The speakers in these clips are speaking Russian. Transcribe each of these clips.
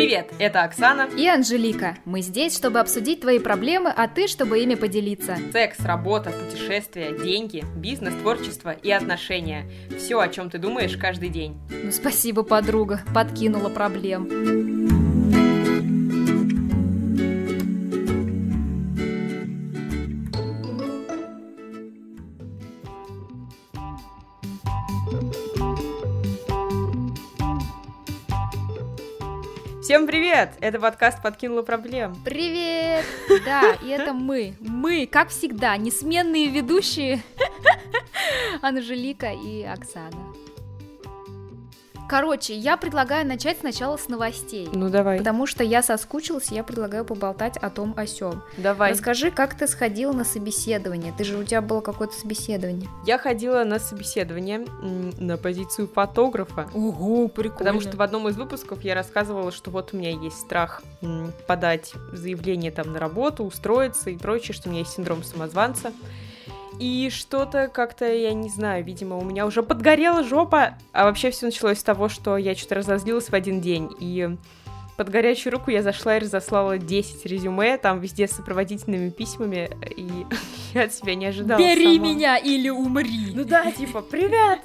Привет, это Оксана. И Анжелика. Мы здесь, чтобы обсудить твои проблемы, а ты, чтобы ими поделиться. Секс, работа, путешествия, деньги, бизнес, творчество и отношения. Все, о чем ты думаешь каждый день. Ну, спасибо, подруга. Подкинула проблем. Всем привет! Это подкаст «Подкинула проблем». Привет! Да, и это мы. Мы, как всегда, несменные ведущие Анжелика и Оксана. Короче, я предлагаю начать сначала с новостей. Ну давай. Потому что я соскучилась, и я предлагаю поболтать о том о сём. Давай. Расскажи, как ты сходила на собеседование? Ты же у тебя было какое-то собеседование. Я ходила на собеседование на позицию фотографа. Ого, прикольно. Потому что в одном из выпусков я рассказывала, что вот у меня есть страх подать заявление там на работу, устроиться и прочее, что у меня есть синдром самозванца. И что-то как-то, я не знаю, видимо, у меня уже подгорела жопа. А вообще все началось с того, что я что-то разозлилась в один день. И под горячую руку я зашла и разослала 10 резюме, там везде с сопроводительными письмами, и я от себя не ожидала Бери сама. меня или умри! Ну да, типа, привет!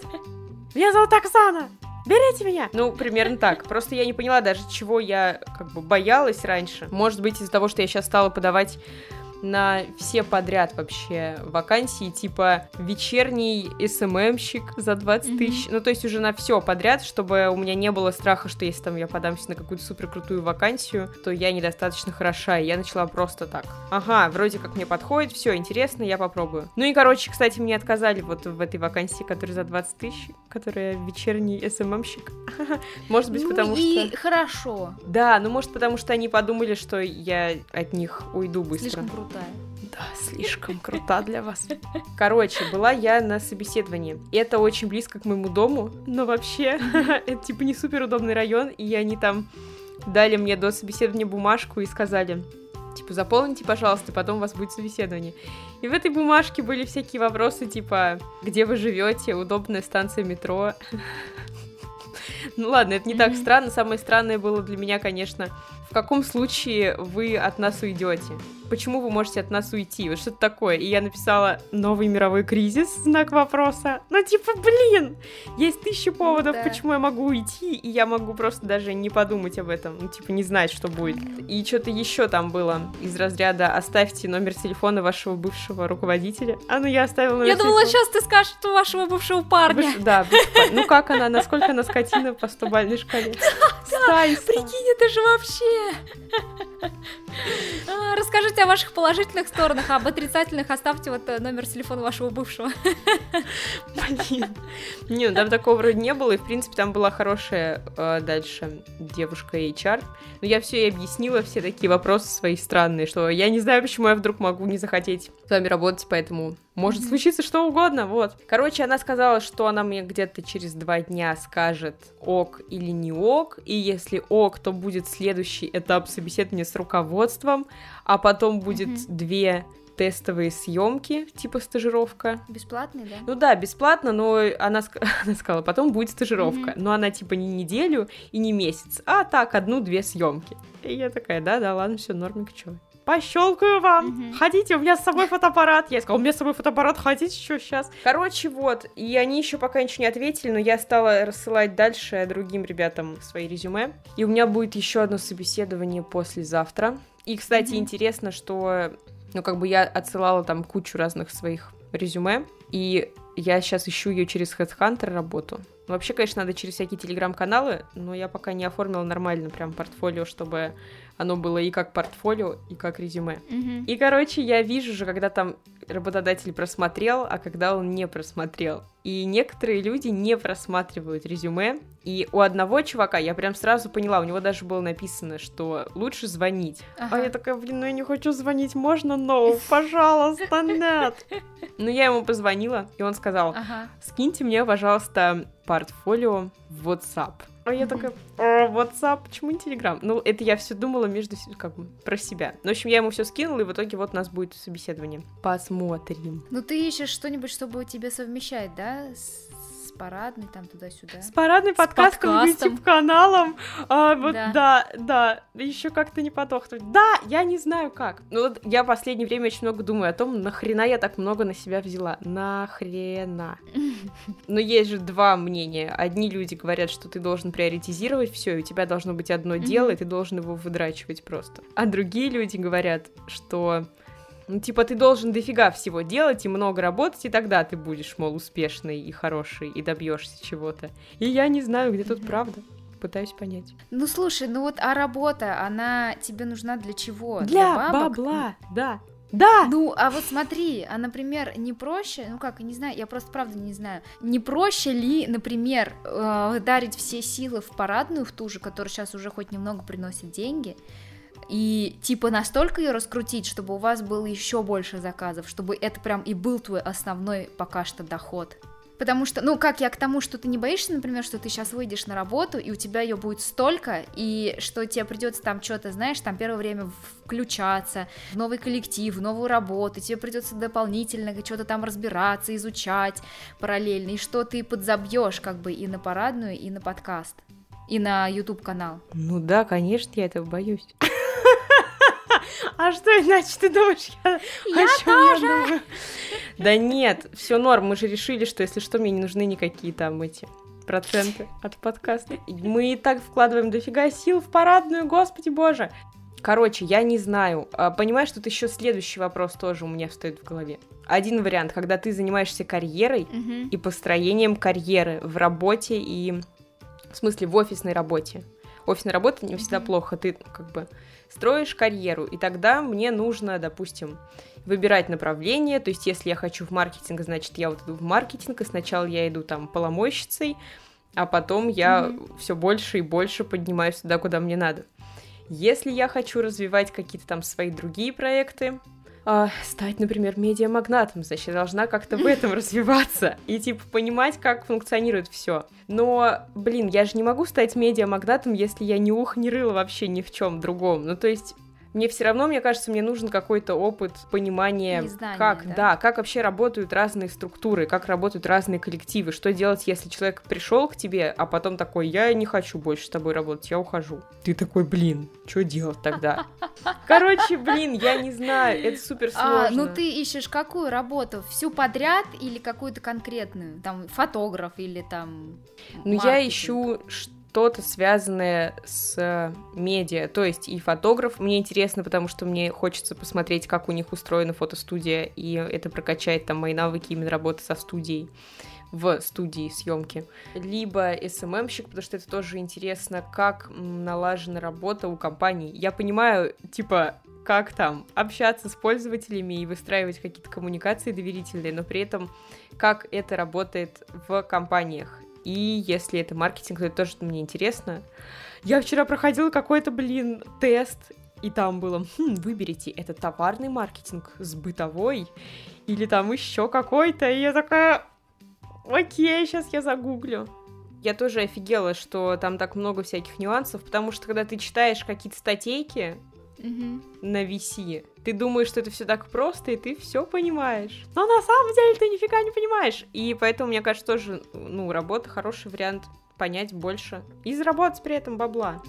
Меня зовут Оксана! Берите меня! Ну, примерно так. Просто я не поняла даже, чего я как бы боялась раньше. Может быть, из-за того, что я сейчас стала подавать на все подряд вообще вакансии, типа вечерний СММщик за 20 mm-hmm. тысяч, ну то есть уже на все подряд, чтобы у меня не было страха, что если там я подамся на какую-то супер крутую вакансию, то я недостаточно хороша, и я начала просто так. Ага, вроде как мне подходит, все интересно, я попробую. Ну и короче, кстати, мне отказали вот в этой вакансии, которая за 20 тысяч, которая вечерний СММщик. Может быть, ну потому и что... хорошо. Да, ну может потому что они подумали, что я от них уйду быстро. Слишком круто крутая. Да, слишком крута для вас. Короче, была я на собеседовании. Это очень близко к моему дому, но вообще это типа не супер удобный район, и они там дали мне до собеседования бумажку и сказали, типа, заполните, пожалуйста, потом у вас будет собеседование. И в этой бумажке были всякие вопросы, типа, где вы живете, удобная станция метро. Ну ладно, это не так странно. Самое странное было для меня, конечно, в каком случае вы от нас уйдете? Почему вы можете от нас уйти? Вот что-то такое. И я написала «Новый мировой кризис?» знак вопроса. Ну, типа, блин, есть тысячи поводов, да. почему я могу уйти, и я могу просто даже не подумать об этом. Ну, типа, не знать, что будет. И что-то еще там было из разряда «Оставьте номер телефона вашего бывшего руководителя». А ну, я оставила номер Я телефона. думала, сейчас ты скажешь, что вашего бывшего парня. Бывш... Да, ну как она, насколько она скотина по 100-бальной шкале? Да, прикинь, это же вообще... А, расскажите о ваших положительных сторонах, а об отрицательных оставьте вот э, номер телефона вашего бывшего. Блин. Не, там такого вроде не было, и в принципе там была хорошая э, дальше девушка HR. Но я все ей объяснила, все такие вопросы свои странные, что я не знаю, почему я вдруг могу не захотеть с вами работать, поэтому может mm-hmm. случиться что угодно, вот. Короче, она сказала, что она мне где-то через два дня скажет ок или не ок, и если ок, то будет следующий этап собеседования с руководством, а потом будет mm-hmm. две тестовые съемки, типа стажировка. Бесплатные, да? Ну да, бесплатно, но она, она сказала, потом будет стажировка. Mm-hmm. Но она типа не неделю и не месяц, а так, одну-две съемки. И я такая, да-да, ладно, все, нормик, чё пощелкаю вам. Угу. Хотите, у меня с собой фотоаппарат. Я сказала, у меня с собой фотоаппарат, хотите что сейчас? Короче, вот, и они еще пока ничего не ответили, но я стала рассылать дальше другим ребятам свои резюме. И у меня будет еще одно собеседование послезавтра. И, кстати, угу. интересно, что, ну, как бы я отсылала там кучу разных своих резюме, и я сейчас ищу ее через HeadHunter работу. Вообще, конечно, надо через всякие телеграм-каналы, но я пока не оформила нормально прям портфолио, чтобы оно было и как портфолио, и как резюме. Mm-hmm. И, короче, я вижу же, когда там работодатель просмотрел, а когда он не просмотрел. И некоторые люди не просматривают резюме. И у одного чувака я прям сразу поняла, у него даже было написано, что лучше звонить. Ага. А я такая, блин, ну я не хочу звонить, можно? Но, пожалуйста, нет. Ну я ему позвонила, и он сказал, скиньте мне, пожалуйста, портфолио в WhatsApp. А я такая, о, WhatsApp, почему не Telegram? Ну, это я все думала между как бы про себя. Ну, в общем, я ему все скинула, и в итоге вот у нас будет собеседование. Посмотрим. Ну, ты ищешь что-нибудь, чтобы тебе совмещать, да? С парадной, там туда-сюда. С парадной С подкастом, подкастом. YouTube-каналом. А, вот, Да. да, да, еще как-то не подохнуть. Да, я не знаю как. Ну, вот я в последнее время очень много думаю о том, нахрена я так много на себя взяла. Нахрена. Но есть же два мнения. Одни люди говорят, что ты должен приоритизировать все, и у тебя должно быть одно дело, и ты должен его выдрачивать просто. А другие люди говорят, что ну, типа, ты должен дофига всего делать и много работать, и тогда ты будешь, мол, успешный и хороший, и добьешься чего-то. И я не знаю, где тут правда. Пытаюсь понять. Ну слушай, ну вот, а работа, она тебе нужна для чего? Для бабок? бабла, да. Да! Ну, а вот смотри, а, например, не проще, ну как, не знаю, я просто правда не знаю, не проще ли, например, э, дарить все силы в парадную, в ту же, которая сейчас уже хоть немного приносит деньги, и типа настолько ее раскрутить, чтобы у вас было еще больше заказов, чтобы это прям и был твой основной пока что доход. Потому что, ну, как я к тому, что ты не боишься, например, что ты сейчас выйдешь на работу, и у тебя ее будет столько, и что тебе придется там что-то, знаешь, там первое время включаться в новый коллектив, в новую работу, тебе придется дополнительно что-то там разбираться, изучать параллельно, и что ты подзабьешь как бы и на парадную, и на подкаст, и на YouTube канал. Ну да, конечно, я этого боюсь. А что иначе ты думаешь? Я, Я о чём я думаю? Да нет, все норм. Мы же решили, что если что, мне не нужны никакие там эти проценты от подкаста. Мы и так вкладываем дофига сил в парадную, господи боже. Короче, я не знаю. А, Понимаешь, тут еще следующий вопрос тоже у меня встает в голове. Один вариант, когда ты занимаешься карьерой Мгм. и построением карьеры в работе и в смысле в офисной работе. Офисная работа не всегда Мгм. плохо, ты как бы строишь карьеру, и тогда мне нужно, допустим, выбирать направление, то есть если я хочу в маркетинг, значит я вот иду в маркетинг, и сначала я иду там поломойщицей, а потом я все больше и больше поднимаюсь туда, куда мне надо. Если я хочу развивать какие-то там свои другие проекты, а, стать, например, медиамагнатом, значит, я должна как-то в этом развиваться и, типа, понимать, как функционирует все. Но, блин, я же не могу стать медиамагнатом, если я ни ух, ни рыла вообще ни в чем другом. Ну, то есть, мне все равно, мне кажется, мне нужен какой-то опыт понимания, И знания, как, да? да, как вообще работают разные структуры, как работают разные коллективы, что делать, если человек пришел к тебе, а потом такой, я не хочу больше с тобой работать, я ухожу. Ты такой, блин, что делать тогда? Короче, блин, я не знаю, это супер сложно. А, ну ты ищешь какую работу? Всю подряд или какую-то конкретную? Там фотограф или там. Ну, я ищу что-то связанное с э, медиа, то есть и фотограф. Мне интересно, потому что мне хочется посмотреть, как у них устроена фотостудия, и это прокачает там мои навыки именно работы со студией в студии съемки. Либо СММщик, потому что это тоже интересно, как налажена работа у компаний. Я понимаю, типа, как там общаться с пользователями и выстраивать какие-то коммуникации доверительные, но при этом как это работает в компаниях. И если это маркетинг, то это тоже мне интересно. Я вчера проходила какой-то, блин, тест, и там было, «Хм, выберите, это товарный маркетинг с бытовой, или там еще какой-то, и я такая, окей, сейчас я загуглю. Я тоже офигела, что там так много всяких нюансов, потому что когда ты читаешь какие-то статейки, Мгм. на VC. Ты думаешь, что это все так просто, и ты все понимаешь. Но на самом деле ты нифига не понимаешь. И поэтому, мне кажется, тоже, ну, работа хороший вариант понять больше. И заработать при этом бабла.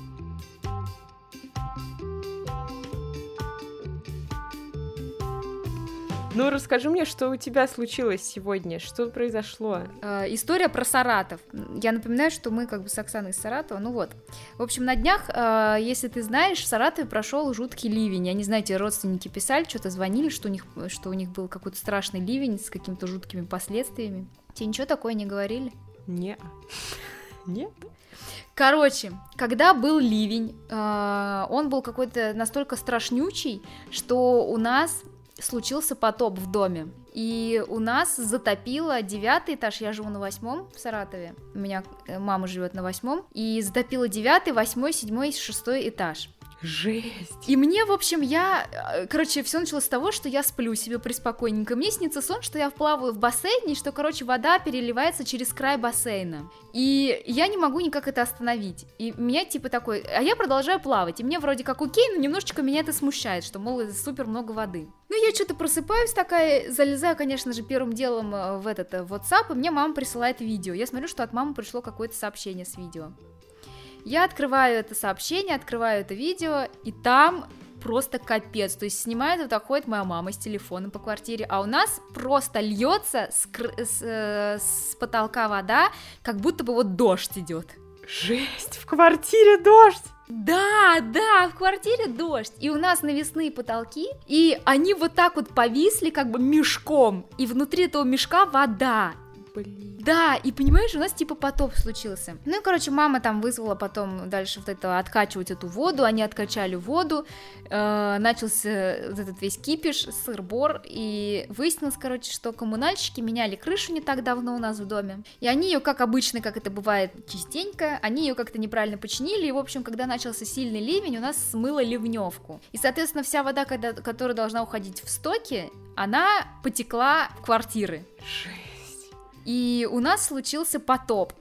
Ну, расскажи мне, что у тебя случилось сегодня, что произошло? Э, История про Саратов. Я напоминаю, что мы как бы с Оксаной из Саратова. Ну вот. В общем, на днях, э, если ты знаешь, в Саратове прошел жуткий ливень. Я не знаю, тебе родственники писали, что-то звонили, что у них, что у них был какой-то страшный ливень с какими-то жуткими последствиями. Тебе ничего такое не говорили? Не. Нет? Короче, когда был ливень, э, он был какой-то настолько страшнючий, что у нас случился потоп в доме. И у нас затопило девятый этаж, я живу на восьмом в Саратове, у меня э, мама живет на восьмом, и затопило девятый, восьмой, седьмой шестой этаж. Жесть. И мне, в общем, я... э, Короче, все началось с того, что я сплю себе приспокойненько. Мне снится сон, что я вплаваю в бассейне, что, короче, вода переливается через край бассейна. И я не могу никак это остановить. И меня типа такой... А я продолжаю плавать. И мне вроде как окей, но немножечко меня это смущает, что, мол, супер много воды. Ну, я что-то просыпаюсь такая, залезаю, конечно же, первым делом э, в этот э, WhatsApp, и мне мама присылает видео. Я смотрю, что от мамы пришло какое-то сообщение с видео. Я открываю это сообщение, открываю это видео, и там просто капец. То есть снимает вот так ходит моя мама с телефоном по квартире, а у нас просто льется с, с, э, с потолка вода, как будто бы вот дождь идет. Жесть, в квартире дождь. Да, да, в квартире дождь. И у нас навесные потолки, и они вот так вот повисли как бы мешком, и внутри этого мешка вода. Блин. Да, и понимаешь, у нас типа потоп случился. Ну и, короче, мама там вызвала потом дальше вот это откачивать эту воду, они откачали воду, э, начался вот этот весь кипиш, сыр-бор, и выяснилось, короче, что коммунальщики меняли крышу не так давно у нас в доме, и они ее, как обычно, как это бывает частенько, они ее как-то неправильно починили, и, в общем, когда начался сильный ливень, у нас смыло ливневку. И, соответственно, вся вода, когда, которая должна уходить в стоки, она потекла в квартиры. Жесть. И у нас случился потоп.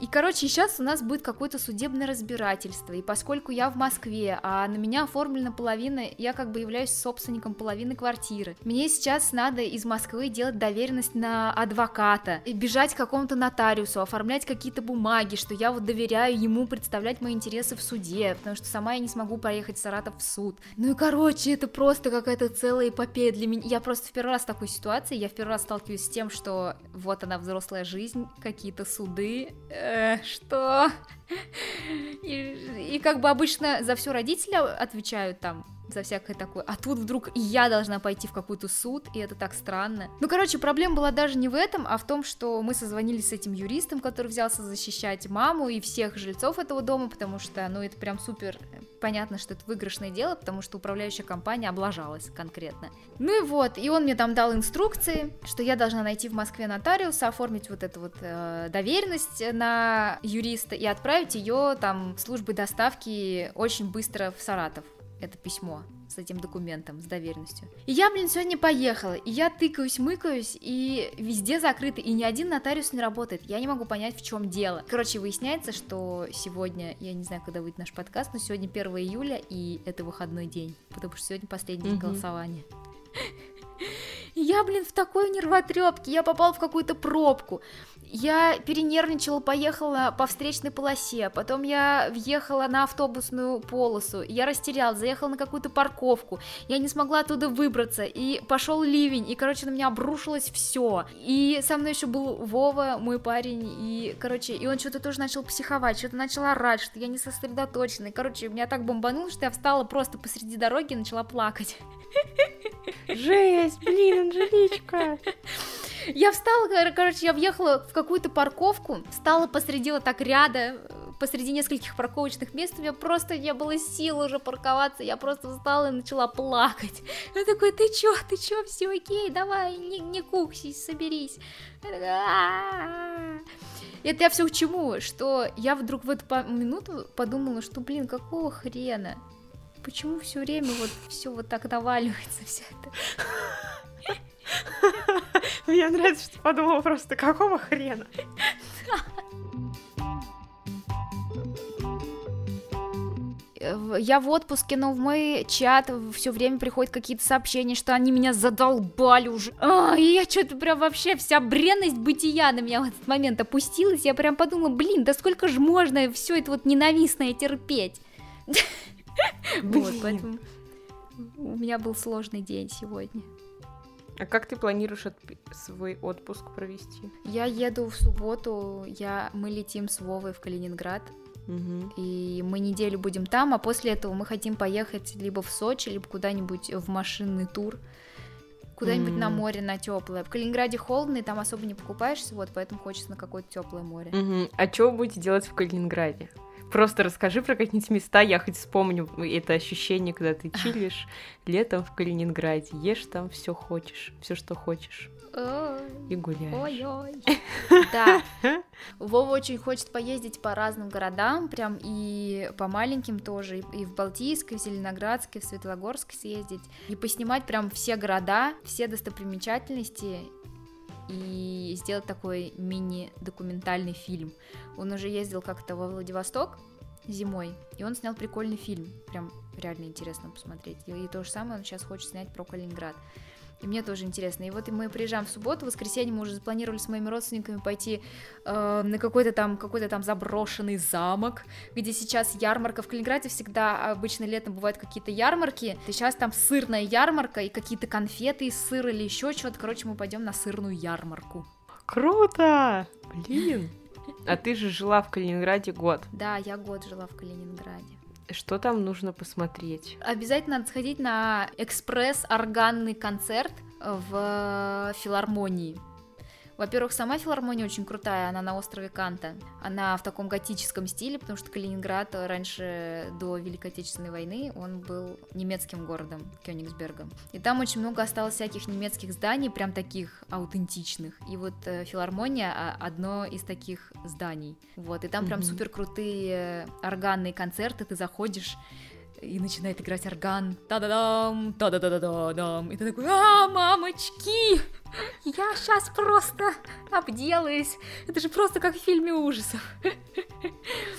И, короче, сейчас у нас будет какое-то судебное разбирательство, и поскольку я в Москве, а на меня оформлена половина, я как бы являюсь собственником половины квартиры, мне сейчас надо из Москвы делать доверенность на адвоката, и бежать к какому-то нотариусу, оформлять какие-то бумаги, что я вот доверяю ему представлять мои интересы в суде, потому что сама я не смогу поехать в Саратов в суд. Ну и, короче, это просто какая-то целая эпопея для меня. Я просто в первый раз в такой ситуации, я в первый раз сталкиваюсь с тем, что вот она взрослая жизнь, какие-то суды, э, что? И, и как бы обычно за все родители отвечают там, за всякое такое. А тут вдруг я должна пойти в какой-то суд, и это так странно. Ну, короче, проблема была даже не в этом, а в том, что мы созвонились с этим юристом, который взялся защищать маму и всех жильцов этого дома, потому что, ну, это прям супер понятно, что это выигрышное дело, потому что управляющая компания облажалась конкретно. Ну и вот, и он мне там дал инструкции, что я должна найти в Москве нотариуса, оформить вот эту вот э, доверенность на юриста и отправить ее там службой доставки очень быстро в Саратов это письмо с этим документом, с доверенностью. И я, блин, сегодня поехала, и я тыкаюсь, мыкаюсь, и везде закрыто, и ни один нотариус не работает. Я не могу понять, в чем дело. Короче, выясняется, что сегодня, я не знаю, когда выйдет наш подкаст, но сегодня 1 июля, и это выходной день, потому что сегодня последний день голосования. Я, блин, в такой нервотрепке, я попала в какую-то пробку. Я перенервничала, поехала по встречной полосе, потом я въехала на автобусную полосу, я растерялась, заехала на какую-то парковку, я не смогла оттуда выбраться, и пошел ливень, и, короче, на меня обрушилось все. И со мной еще был Вова, мой парень, и, короче, и он что-то тоже начал психовать, что-то начал орать, что я не сосредоточена, и, короче, меня так бомбануло, что я встала просто посреди дороги и начала плакать. Жесть, блин, Анжеличка. Я встала, кор- короче, я въехала в какую-то парковку, встала посреди вот так ряда, посреди нескольких парковочных мест, у меня просто не было сил уже парковаться, я просто встала и начала плакать. Он такой, ты чё, ты чё, все окей, давай, не, не куксись, соберись. Я. Это я все к чему, что я вдруг в эту минуту подумала, что, блин, какого хрена? Почему все время вот все вот так наваливается, все это? Мне нравится, что подумала просто, какого хрена? Я в отпуске, но в мой чат все время приходят какие-то сообщения, что они меня задолбали уже. А, и я что-то прям вообще вся бренность бытия на меня в этот момент опустилась. Я прям подумала, блин, да сколько же можно все это вот ненавистное терпеть? Вот, поэтому у меня был сложный день сегодня. А как ты планируешь отп- свой отпуск провести? Я еду в субботу, я, мы летим с Вовой в Калининград, Мгм. и мы неделю будем там, а после этого мы хотим поехать либо в Сочи, либо куда-нибудь в машинный тур, куда-нибудь на М. море, на теплое. В Калининграде холодно, и там особо не покупаешься, вот, поэтому хочется на какое-то теплое море. Мгм. А что вы будете делать в Калининграде? Просто расскажи про какие-нибудь места, я хоть вспомню это ощущение, когда ты чилишь летом в Калининграде, ешь там все хочешь, все что хочешь. И гуляешь. Ой-ой. Да. Вова очень хочет поездить по разным городам, прям и по маленьким тоже, и в Балтийск, и в Зеленоградск, и в Светлогорск съездить, и поснимать прям все города, все достопримечательности, и сделать такой мини-документальный фильм. Он уже ездил как-то во Владивосток зимой, и он снял прикольный фильм, прям реально интересно посмотреть. И, и то же самое он сейчас хочет снять про Калининград. И мне тоже интересно. И вот мы приезжаем в субботу, в воскресенье мы уже запланировали с моими родственниками пойти э, на какой-то там, какой-то там заброшенный замок, где сейчас ярмарка. В Калининграде всегда обычно летом бывают какие-то ярмарки. И сейчас там сырная ярмарка и какие-то конфеты из сыра или еще что-то. Короче, мы пойдем на сырную ярмарку. Круто! Блин! А ты же жила в Калининграде год. Да, я год жила в Калининграде. Что там нужно посмотреть? Обязательно надо сходить на экспресс-органный концерт в филармонии. Во-первых, сама филармония очень крутая, она на острове Канта. Она в таком готическом стиле, потому что Калининград раньше, до Великой Отечественной войны, он был немецким городом, Кёнигсбергом. И там очень много осталось всяких немецких зданий, прям таких аутентичных. И вот э, филармония а, одно из таких зданий. Вот, и там mm-hmm. прям супер крутые органные концерты, ты заходишь, и начинает играть орган, та-да-дам, та-да-да-да-дам, и ты такой, а, мамочки, я сейчас просто обделаюсь, это же просто как в фильме ужасов.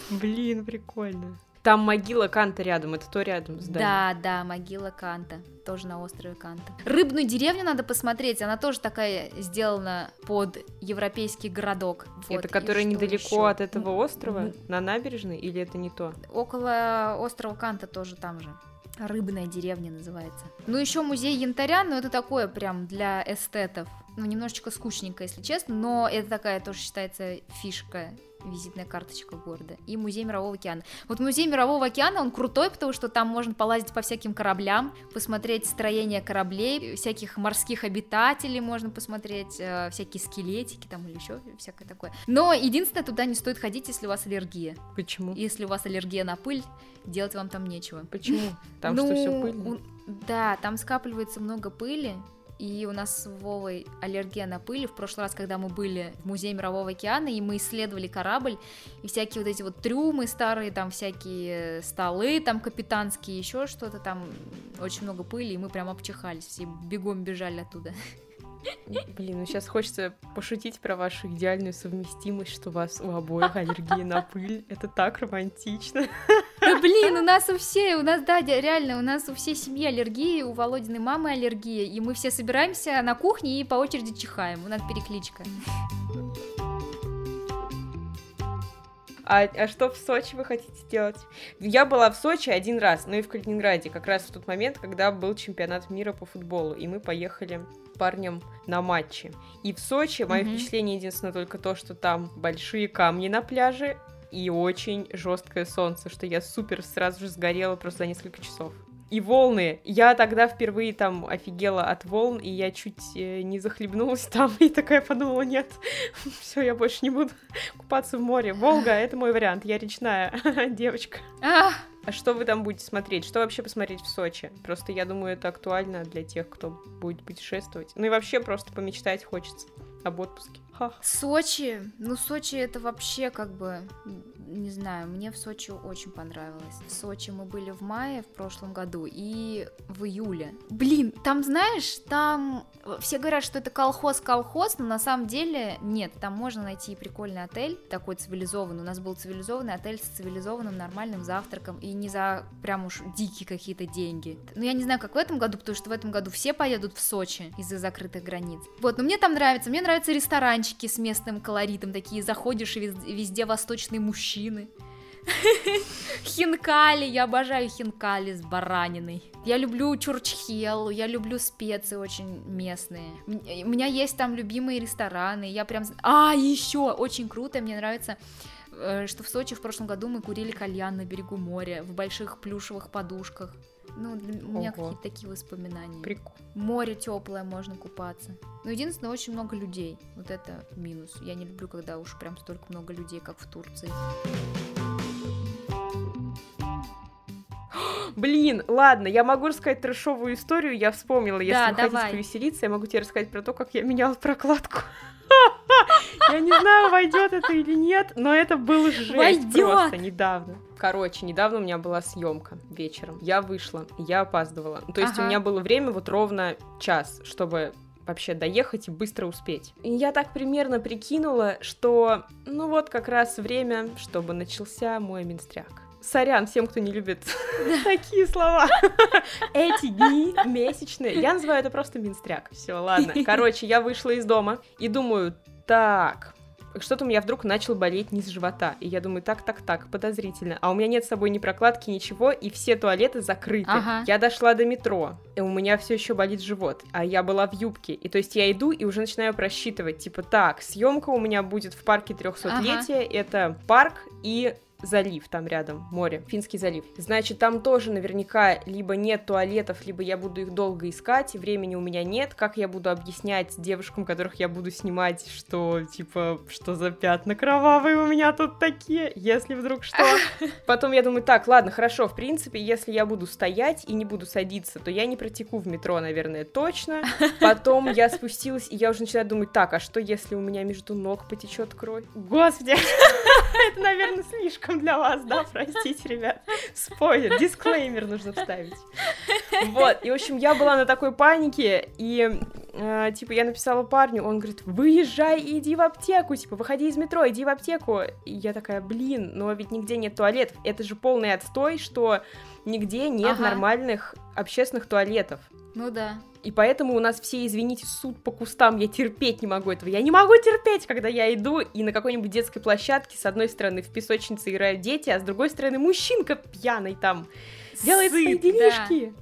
Блин, прикольно. Там могила Канта рядом, это то рядом здание. Да, да, могила Канта, тоже на острове Канта. Рыбную деревню надо посмотреть, она тоже такая сделана под европейский городок. Вот. Это которая недалеко еще? от этого острова, на набережной, или это не то? Около острова Канта тоже там же. Рыбная деревня называется. Ну, еще музей янтаря, но это такое прям для эстетов. Ну, немножечко скучненько, если честно, но это такая тоже считается фишка визитная карточка города, и музей Мирового океана. Вот музей Мирового океана, он крутой, потому что там можно полазить по всяким кораблям, посмотреть строение кораблей, всяких морских обитателей можно посмотреть, э, всякие скелетики там или еще всякое такое. Но единственное, туда не стоит ходить, если у вас аллергия. Почему? Если у вас аллергия на пыль, делать вам там нечего. Почему? Там ну, что все пыльно? Да, там скапливается много пыли, и у нас с Вовой аллергия на пыль. В прошлый раз, когда мы были в Музее Мирового океана, и мы исследовали корабль, и всякие вот эти вот трюмы старые, там всякие столы там капитанские, еще что-то там, очень много пыли, и мы прям обчихались, все бегом бежали оттуда. Блин, ну сейчас хочется пошутить про вашу идеальную совместимость, что у вас у обоих аллергия на пыль. Это так романтично. Да блин, у нас у всей, у нас, да, реально, у нас у всей семьи аллергии, у Володиной мамы аллергия, и мы все собираемся на кухне и по очереди чихаем. У нас перекличка. А, а что в Сочи вы хотите делать? Я была в Сочи один раз, ну и в Калининграде, как раз в тот момент, когда был чемпионат мира по футболу, и мы поехали парнем на матче. И в Сочи мое mm-hmm. впечатление единственное только то, что там большие камни на пляже и очень жесткое солнце, что я супер сразу же сгорела просто за несколько часов и волны. Я тогда впервые там офигела от волн, и я чуть э, не захлебнулась там, и такая подумала, нет, все, я больше не буду купаться в море. Волга — это мой вариант, я речная девочка. А! а что вы там будете смотреть? Что вообще посмотреть в Сочи? Просто я думаю, это актуально для тех, кто будет путешествовать. Ну и вообще просто помечтать хочется об отпуске. Сочи, ну Сочи это вообще как бы, не знаю, мне в Сочи очень понравилось. В Сочи мы были в мае в прошлом году и в июле. Блин, там знаешь, там все говорят, что это колхоз-колхоз, но на самом деле нет, там можно найти прикольный отель, такой цивилизованный. У нас был цивилизованный отель с цивилизованным нормальным завтраком и не за прям уж дикие какие-то деньги. Ну я не знаю, как в этом году, потому что в этом году все поедут в Сочи из-за закрытых границ. Вот, но мне там нравится, мне нравится ресторанчик ресторанчики с местным колоритом, такие заходишь и везде восточные мужчины. Хинкали, я обожаю хинкали с бараниной. Я люблю чурчхел, я люблю специи очень местные. У меня есть там любимые рестораны, я прям... А, еще очень круто, мне нравится э, что в Сочи в прошлом году мы курили кальян на берегу моря в больших плюшевых подушках. Ну, для, у меня какие-то такие воспоминания. Прикольно. Море теплое, можно купаться. Но единственное, очень много людей. Вот это минус. Я не люблю, когда уж прям столько много людей, как в Турции. Блин, ладно, я могу рассказать трешовую историю, я вспомнила. Если Да, вы хотите давай. повеселиться, я могу тебе рассказать про то, как я меняла прокладку. Я не знаю, войдет это или нет, но это был жесть просто недавно. Короче, недавно у меня была съемка вечером. Я вышла, я опаздывала. То есть у Ага. меня было время вот ровно час, чтобы вообще доехать и быстро успеть. И я так примерно прикинула, что ну вот как раз время, чтобы начался мой менстряк. Сорян всем, кто не любит такие слова. Эти дни месячные. Я называю это просто минстряк. Все, ладно. Короче, я вышла из дома и думаю, так, что-то у меня вдруг начал болеть низ живота. И я думаю, так, так, так, подозрительно. А у меня нет с собой ни прокладки, ничего, и все туалеты закрыты. Ага. Я дошла до метро, и у меня все еще болит живот. А я была в юбке. И то есть я иду и уже начинаю просчитывать, типа, так, съемка у меня будет в парке 300-летия. Это парк и залив там рядом, море, Финский залив. Значит, там тоже наверняка либо нет туалетов, либо я буду их долго искать, и времени у меня нет. Как я буду объяснять девушкам, которых я буду снимать, что, типа, что за пятна кровавые у меня тут такие, если вдруг что. Потом я думаю, так, ладно, хорошо, в принципе, если я буду стоять и не буду садиться, то я не протеку в метро, наверное, точно. Потом я спустилась, и я уже начинаю думать, так, а что если у меня между ног потечет кровь? Господи, это, наверное, слишком для вас, да, простите, ребят. Спойлер, дисклеймер нужно вставить. Вот, и, в общем, я была на такой панике, и, э, типа, я написала парню, он говорит, выезжай и иди в аптеку, типа, выходи из метро, иди в аптеку. И я такая, блин, но ведь нигде нет туалетов. Это же полный отстой, что нигде нет Ага. нормальных общественных туалетов. Ну да. И поэтому у нас все, извините, суд по кустам, я терпеть не могу этого. Я не могу терпеть, когда я иду и на какой-нибудь детской площадке с одной стороны в песочнице играют дети, а с другой стороны мужчинка пьяный там делает свои Сыт, делишки.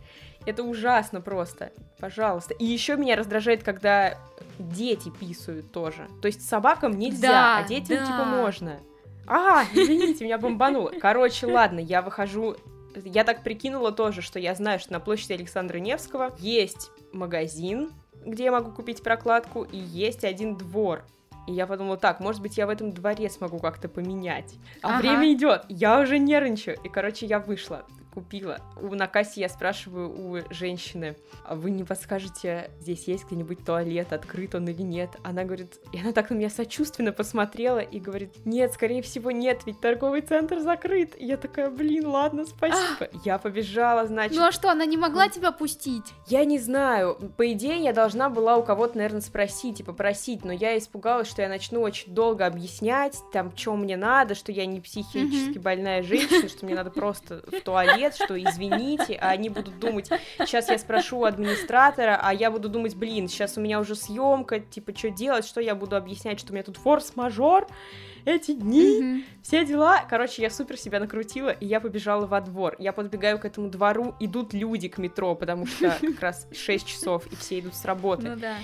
Это ужасно просто. Пожалуйста. И еще меня раздражает, когда дети писают тоже. То есть собакам нельзя, Да, а детям да. типа можно. А, извините, меня бомбануло. Короче, ладно, я выхожу. Я так прикинула тоже, что я знаю, что на площади Александра Невского есть магазин, где я могу купить прокладку, и есть один двор. И я подумала, так, может быть, я в этом дворе смогу как-то поменять. А Ага. время идет, я уже нервничаю. И, короче, я вышла, купила. У, на кассе я спрашиваю у женщины, а вы не подскажете, здесь есть где-нибудь туалет, открыт он или нет? Она говорит, и она так на меня сочувственно посмотрела и говорит, нет, скорее всего, нет, ведь торговый центр закрыт. И я такая, блин, ладно, спасибо. Я побежала, значит, Ну а что, она не могла тебя пустить? я не знаю, по идее, я должна была у кого-то, наверное, спросить и попросить, но я испугалась, что я начну очень долго объяснять, там, что мне надо, что я не психически больная женщина, что мне надо просто в туалет, что извините, а они будут думать, сейчас я спрошу администратора, а я буду думать, блин, сейчас у меня уже съемка, типа, что делать, что я буду объяснять, что у меня тут форс-мажор, эти дни, Мгм. все дела. Короче, я супер себя накрутила, и я побежала во двор. Я подбегаю к этому двору, идут люди к метро, потому что как раз 6 часов, и все идут с работы. Ну да.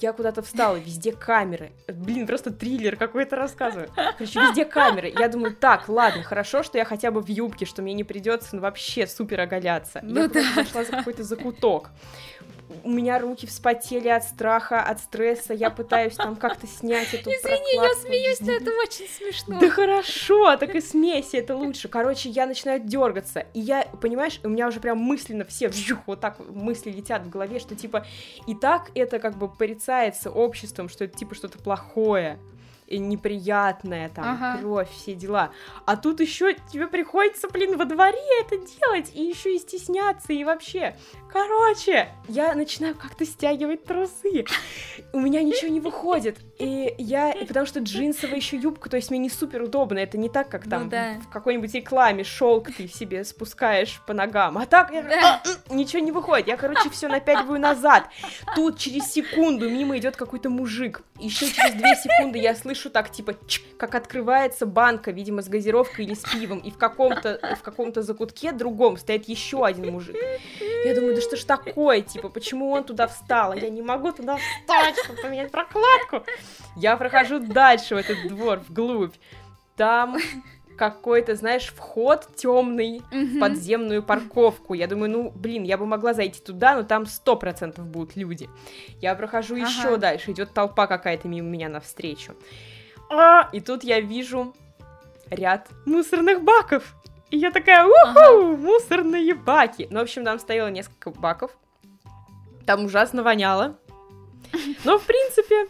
Я куда-то встала, везде камеры. Блин, просто триллер какой-то рассказываю. Короче, везде камеры. Я думаю, так, ладно, хорошо, что я хотя бы в юбке, что мне не придется ну, вообще супер оголяться. Ну я да. куда-то зашла за какой-то закуток. У меня руки вспотели от страха, от стресса. Я пытаюсь там как-то снять эту Извини, я смеюсь, но это очень смешно. Да хорошо, так и смейся, это лучше. Короче, я начинаю дергаться, и я, понимаешь, у меня уже прям мысленно все вжух, вот так мысли летят в голове, что типа и так это как бы порицается обществом, что это типа что-то плохое неприятное, там, Ага. кровь, все дела. А тут еще тебе приходится, блин, во дворе это делать, и еще и стесняться, и вообще. Короче, я начинаю как-то стягивать трусы. У меня ничего не выходит. И я, и потому что джинсовая еще юбка, то есть мне не супер удобно. Это не так, как Ну там да. в какой-нибудь рекламе шелк ты себе спускаешь по ногам. А так я- Да. а, ничего не выходит. Я, короче, все напяливаю назад. Тут через секунду мимо идет какой-то мужик. Еще через две секунды я слышу так, типа, чик, как открывается банка, видимо, с газировкой или с пивом, и в каком-то в каком-то закутке другом стоит еще один мужик. Я думаю, да что ж такое, типа, почему он туда встал? А Я не могу туда встать, чтобы поменять прокладку. Я прохожу дальше в этот двор, вглубь. Там какой-то, знаешь, вход темный в Мгм. подземную парковку. Я думаю, ну, блин, я бы могла зайти туда, но там сто процентов будут люди. Я прохожу Ага. еще дальше, идет толпа какая-то мимо меня навстречу. А, и тут я вижу ряд мусорных баков. И я такая, уху, ага. мусорные баки. Ну, в общем, там стояло несколько баков. Там ужасно воняло. Но, в принципе,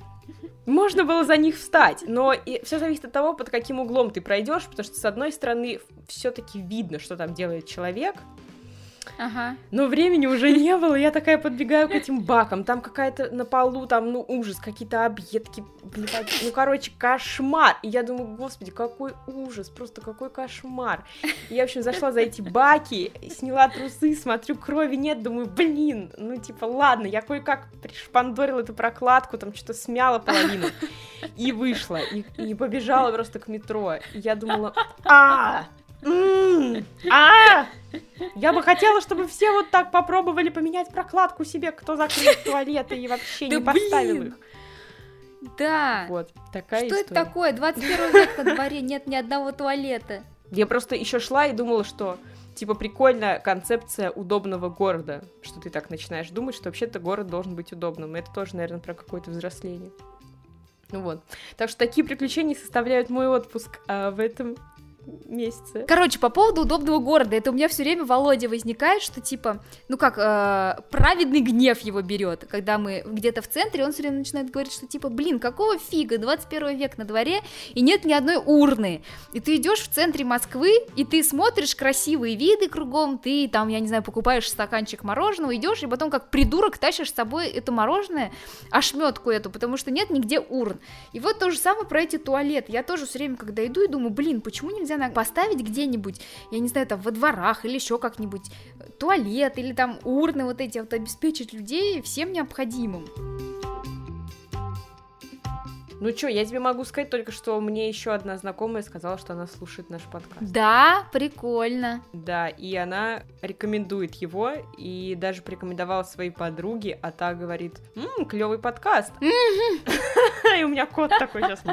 можно было за них встать, но и все зависит от того, под каким углом ты пройдешь, потому что с одной стороны все-таки видно, что там делает человек, Ага. Но времени уже не было, я такая подбегаю к этим бакам, там какая-то на полу, там, ну, ужас, какие-то объедки, блин, ну, короче, кошмар. И я думаю, господи, какой ужас, просто какой кошмар. И я, в общем, зашла за эти баки, сняла трусы, смотрю, крови нет, думаю, блин, ну, типа, ладно, я кое-как пришпандорила эту прокладку, там что-то смяла половину, и вышла, и, и побежала просто к метро. И я думала, а, а! Я бы хотела, чтобы все вот так попробовали поменять прокладку себе, кто закрыл туалеты и вообще не поставил их. Да. Вот, такая Что это такое? 21 век на дворе, нет ни одного туалета. Я просто еще шла и думала, что типа прикольная концепция удобного города, что ты так начинаешь думать, что вообще-то город должен быть удобным. Это тоже, наверное, про какое-то взросление. Ну вот. Так что такие приключения составляют мой отпуск а в этом месяце. Короче, по поводу удобного города, это у меня все время Володя возникает, что типа, ну как, э, праведный гнев его берет, когда мы где-то в центре, он все время начинает говорить, что типа, блин, какого фига, 21 век на дворе, и нет ни одной урны, и ты идешь в центре Москвы, и ты смотришь красивые виды кругом, ты там, я не знаю, покупаешь стаканчик мороженого, идешь, и потом как придурок тащишь с собой это мороженое, ошметку эту, потому что нет нигде урн. И вот то же самое про эти туалеты. Я тоже все время, когда иду и думаю, блин, почему нельзя нельзя поставить где-нибудь, я не знаю, там во дворах или еще как-нибудь туалет или там урны вот эти вот обеспечить людей всем необходимым. Ну что, я тебе могу сказать только, что мне еще одна знакомая сказала, что она слушает наш подкаст. Да, прикольно. Да, и она рекомендует его, и даже порекомендовала своей подруге, а та говорит, ммм, клевый подкаст. И у меня кот такой сейчас.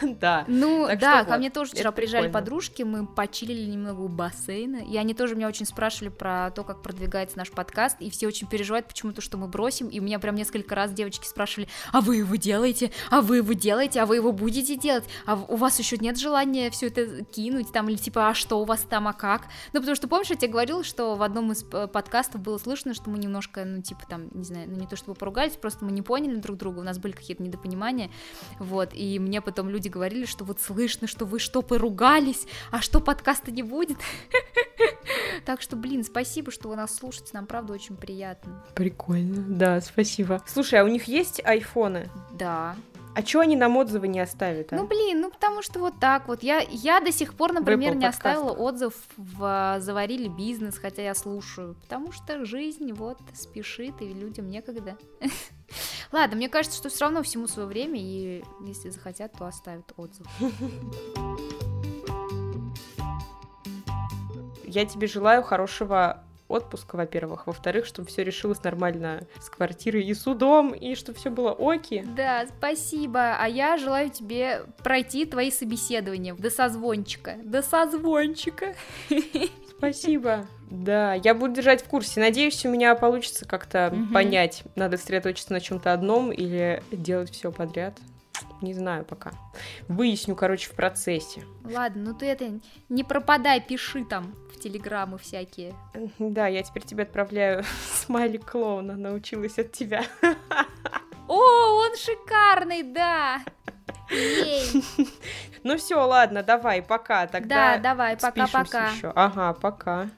Да. Ну, да, ко мне тоже вчера приезжали подружки, мы почилили немного у бассейна, и они тоже меня очень спрашивали про то, как продвигается наш подкаст, и все очень переживают почему-то, что мы бросим, и у меня прям несколько раз девочки спрашивали, а вы его делаете? Делаете, а вы его делаете, а вы его будете делать, а у вас еще нет желания все это кинуть, там, или типа, а что у вас там, а как? Ну, потому что, помнишь, я тебе говорила, что в одном из э, подкастов было слышно, что мы немножко, ну, типа, там, не знаю, ну, не то чтобы поругались, просто мы не поняли друг друга, у нас были какие-то недопонимания, вот, и мне потом люди говорили, что вот слышно, что вы что, поругались, а что подкаста не будет? Так что, блин, спасибо, что вы нас слушаете, нам правда очень приятно. Прикольно, да, спасибо. Слушай, а у них есть айфоны? Да. А чего они нам отзывы не оставят, а? Ну, блин, ну потому что вот так вот. Я, я до сих пор, например, не оставила отзыв в «Заварили бизнес», хотя я слушаю. Потому что жизнь вот спешит, и людям некогда. Ладно, мне кажется, что все равно всему свое время, и если захотят, то оставят отзыв. Я тебе желаю хорошего отпуска, во-первых. Во-вторых, чтобы все решилось нормально с квартирой и судом, и чтобы все было оки. Да, спасибо. А я желаю тебе пройти твои собеседования до созвончика. До созвончика. Спасибо. Да, я буду держать в курсе. Надеюсь, у меня получится как-то угу. понять, надо сосредоточиться на чем-то одном или делать все подряд. Не знаю пока. Выясню, короче, в процессе. Ладно, ну ты это не пропадай, пиши там в телеграммы всякие. Да, я теперь тебе отправляю смайлик клоуна, научилась от тебя. О, он шикарный, да! Ну все, ладно, давай, пока. Тогда да, давай, пока-пока. Ага, пока.